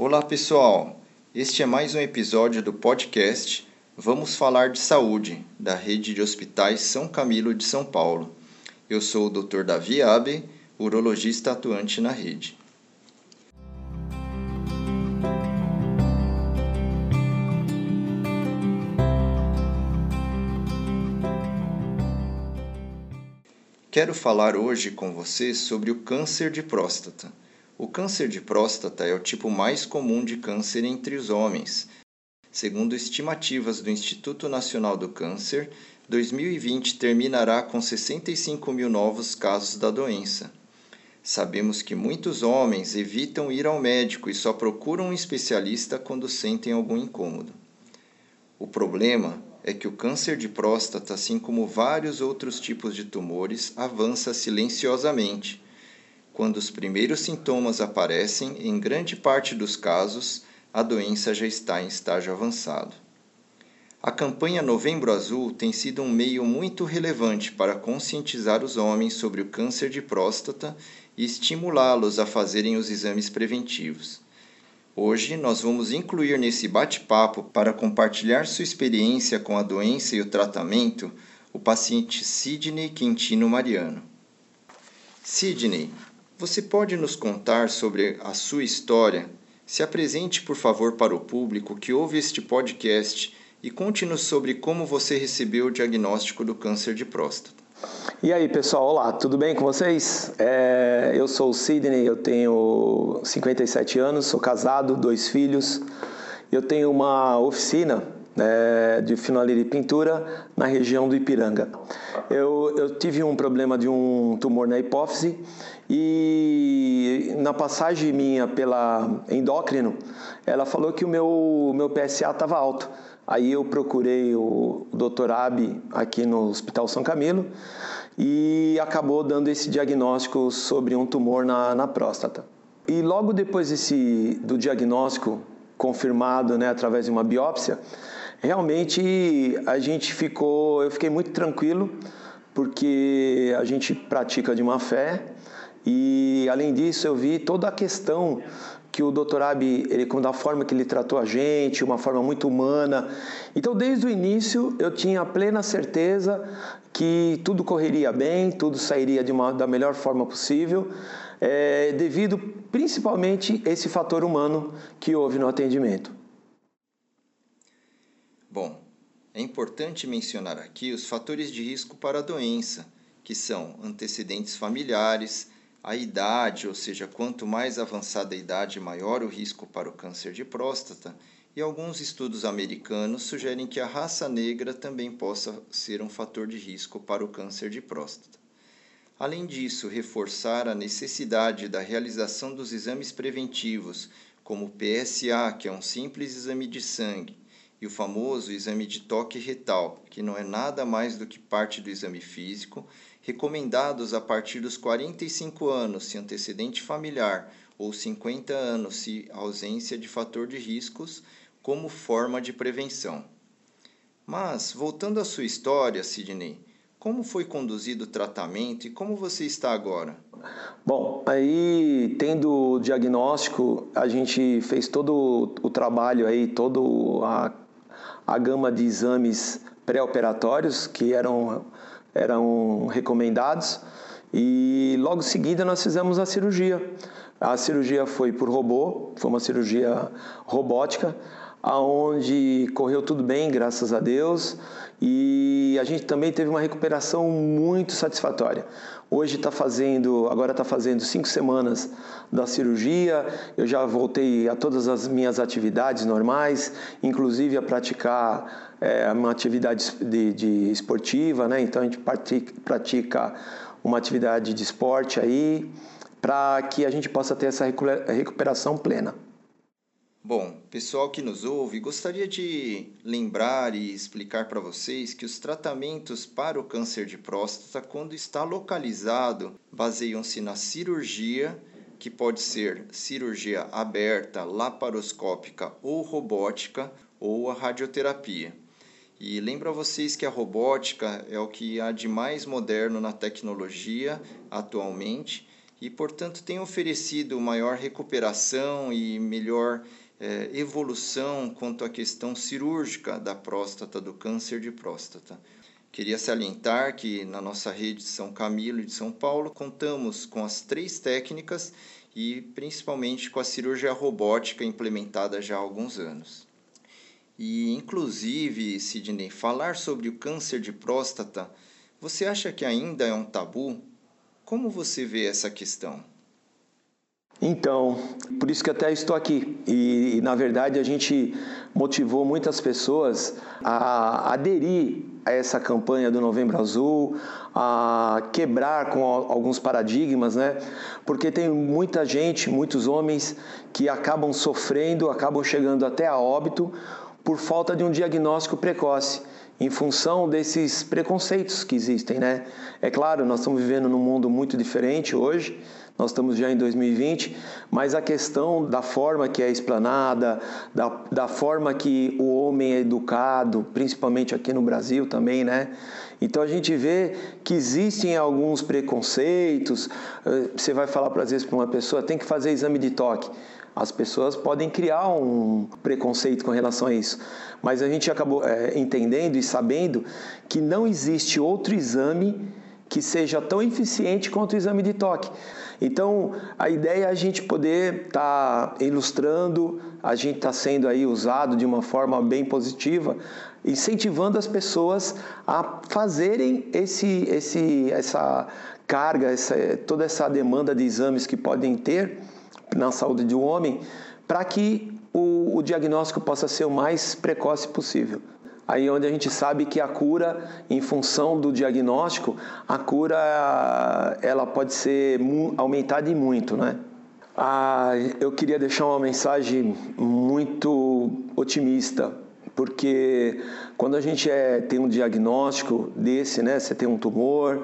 Olá pessoal, este é mais um episódio do podcast Vamos Falar de Saúde, da rede de hospitais São Camilo de São Paulo. Eu sou o Dr. Davi Abe, urologista atuante na rede. Quero falar hoje com você sobre o câncer de próstata. O câncer de próstata é o tipo mais comum de câncer entre os homens. Segundo estimativas do Instituto Nacional do Câncer, 2020 terminará com 65 mil novos casos da doença. Sabemos que muitos homens evitam ir ao médico e só procuram um especialista quando sentem algum incômodo. O problema é que o câncer de próstata, assim como vários outros tipos de tumores, avança silenciosamente. Quando os primeiros sintomas aparecem, em grande parte dos casos, a doença já está em estágio avançado. A campanha Novembro Azul tem sido um meio muito relevante para conscientizar os homens sobre o câncer de próstata e estimulá-los a fazerem os exames preventivos. Hoje nós vamos incluir nesse bate-papo para compartilhar sua experiência com a doença e o tratamento o paciente Sidney Quintino Mariano. Sidney, você pode nos contar sobre a sua história? Se apresente, por favor, para o público que ouve este podcast e conte-nos sobre como você recebeu o diagnóstico do câncer de próstata. E aí, pessoal, olá, tudo bem com vocês? É, eu sou o Sidney, eu tenho 57 anos, sou casado, dois filhos. Eu tenho uma oficina é, de finaleira e pintura na região do Ipiranga. Eu, eu tive um problema de um tumor na hipófise e na passagem minha pela endócrino, ela falou que o meu, meu PSA estava alto. Aí eu procurei o Dr. Abi aqui no Hospital São Camilo e acabou dando esse diagnóstico sobre um tumor na, na próstata. E logo depois desse, do diagnóstico confirmado né, através de uma biópsia, realmente a gente ficou, eu fiquei muito tranquilo porque a gente pratica de uma fé e além disso eu vi toda a questão que o Dr. Abi, ele, com a forma que ele tratou a gente, uma forma muito humana. Então, desde o início, eu tinha plena certeza que tudo correria bem, tudo sairia de uma, da melhor forma possível, é, devido principalmente a esse fator humano que houve no atendimento. Bom, é importante mencionar aqui os fatores de risco para a doença, que são antecedentes familiares, a idade, ou seja, quanto mais avançada a idade, maior o risco para o câncer de próstata, e alguns estudos americanos sugerem que a raça negra também possa ser um fator de risco para o câncer de próstata. Além disso, reforçar a necessidade da realização dos exames preventivos, como o PSA, que é um simples exame de sangue, e o famoso exame de toque retal, que não é nada mais do que parte do exame físico, recomendados a partir dos 45 anos se antecedente familiar ou 50 anos se ausência de fator de riscos, como forma de prevenção. Mas, voltando à sua história, Sidney, como foi conduzido o tratamento e como você está agora? Bom, aí tendo o diagnóstico, a gente fez todo o trabalho aí, toda a, a gama de exames pré-operatórios que eram eram recomendados e logo em seguida nós fizemos a cirurgia. A cirurgia foi por robô, foi uma cirurgia robótica, aonde correu tudo bem, graças a Deus, e a gente também teve uma recuperação muito satisfatória. Hoje está fazendo, agora está fazendo cinco semanas da cirurgia. Eu já voltei a todas as minhas atividades normais, inclusive a praticar é, uma atividade de, de esportiva, né? Então a gente pratica, uma atividade de esporte aí para que a gente possa ter essa recuperação plena. Bom, pessoal que nos ouve, gostaria de lembrar e explicar para vocês que os tratamentos para o câncer de próstata, quando está localizado, baseiam-se na cirurgia, que pode ser cirurgia aberta, laparoscópica ou robótica, ou a radioterapia. E lembro a vocês que a robótica é o que há de mais moderno na tecnologia atualmente e, portanto, tem oferecido maior recuperação e melhor é, evolução quanto à questão cirúrgica da próstata, do câncer de próstata. Queria salientar que na nossa rede de São Camilo e de São Paulo contamos com as três técnicas e principalmente com a cirurgia robótica implementada já há alguns anos. E, inclusive, Sidney, falar sobre o câncer de próstata, você acha que ainda é um tabu? Como você vê essa questão? Então, por isso que até estou aqui. E, e, na verdade, a gente motivou muitas pessoas a aderir a essa campanha do Novembro Azul, a quebrar com alguns paradigmas, né? Porque tem muita gente, muitos homens que acabam sofrendo, acabam chegando até a óbito por falta de um diagnóstico precoce em função desses preconceitos que existem, né? É claro, nós estamos vivendo num mundo muito diferente hoje, nós estamos já em 2020, mas a questão da forma que é explanada, da, da forma que o homem é educado, principalmente aqui no Brasil também, né? Então a gente vê que existem alguns preconceitos. Eh, você vai falar, às vezes, para uma pessoa, tem que fazer exame de toque. As pessoas podem criar um preconceito com relação a isso, mas a gente acabou é, entendendo e sabendo que não existe outro exame que seja tão eficiente quanto o exame de toque. Então, a ideia é a gente poder estar tá ilustrando, a gente está sendo aí usado de uma forma bem positiva, incentivando as pessoas a fazerem esse, esse, essa carga, essa, toda essa demanda de exames que podem ter na saúde de um homem, para que o, o diagnóstico possa ser o mais precoce possível aí onde a gente sabe que a cura, em função do diagnóstico, a cura ela pode ser aumentada e muito, né? Ah, eu queria deixar uma mensagem muito otimista, porque quando a gente é, tem um diagnóstico desse, né? Você tem um tumor,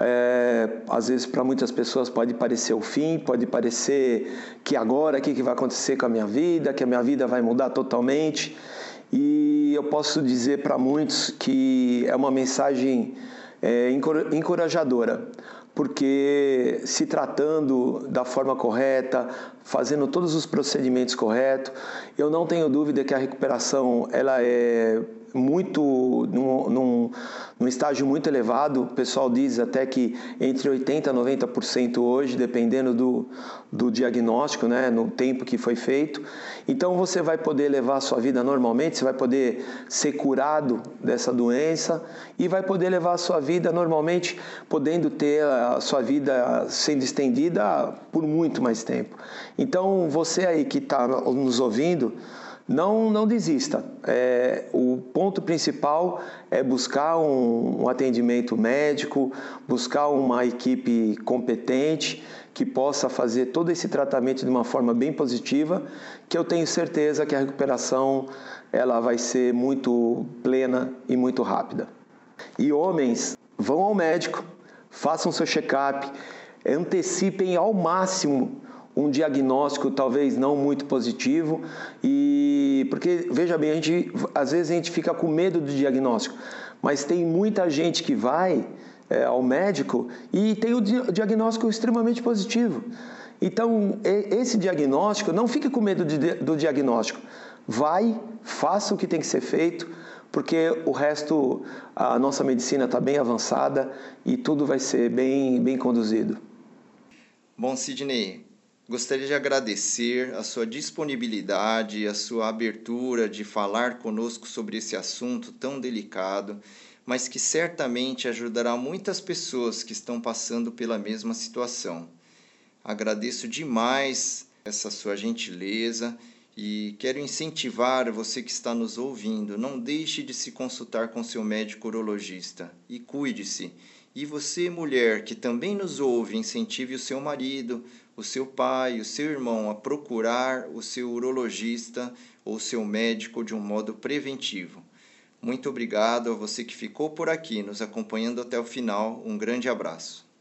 é, às vezes para muitas pessoas pode parecer o fim, pode parecer que agora o que, que vai acontecer com a minha vida, que a minha vida vai mudar totalmente. E eu posso dizer para muitos que é uma mensagem é, encorajadora, porque se tratando da forma correta, fazendo todos os procedimentos corretos, eu não tenho dúvida que a recuperação ela é muito num, num, num, estágio muito elevado. O pessoal diz até que entre 80% a 90% hoje, dependendo do, do diagnóstico, né, no tempo que foi feito. Então você vai poder levar a sua vida normalmente, você vai poder ser curado dessa doença e vai poder levar a sua vida normalmente, podendo ter a sua vida sendo estendida por muito mais tempo. Então você aí que está nos ouvindo, não, não desista. É, o ponto principal é buscar um, um atendimento médico, buscar uma equipe competente que possa fazer todo esse tratamento de uma forma bem positiva, que eu tenho certeza que a recuperação ela vai ser muito plena e muito rápida. E homens, vão ao médico, façam seu check-up, antecipem ao máximo um diagnóstico talvez não muito positivo e porque veja bem a gente às vezes a gente fica com medo do diagnóstico mas tem muita gente que vai é, ao médico e tem o diagnóstico extremamente positivo. Então esse diagnóstico não fique com medo de, do diagnóstico. Vai faça o que tem que ser feito porque o resto a nossa medicina está bem avançada e tudo vai ser bem bem conduzido. Bom Sidney Gostaria de agradecer a sua disponibilidade, a sua abertura de falar conosco sobre esse assunto tão delicado, mas que certamente ajudará muitas pessoas que estão passando pela mesma situação. Agradeço demais essa sua gentileza e quero incentivar você que está nos ouvindo, não deixe de se consultar com seu médico urologista e cuide-se. E você, mulher, que também nos ouve, incentive o seu marido, o seu pai, o seu irmão a procurar o seu urologista ou seu médico de um modo preventivo. Muito obrigado a você que ficou por aqui nos acompanhando até o final. Um grande abraço.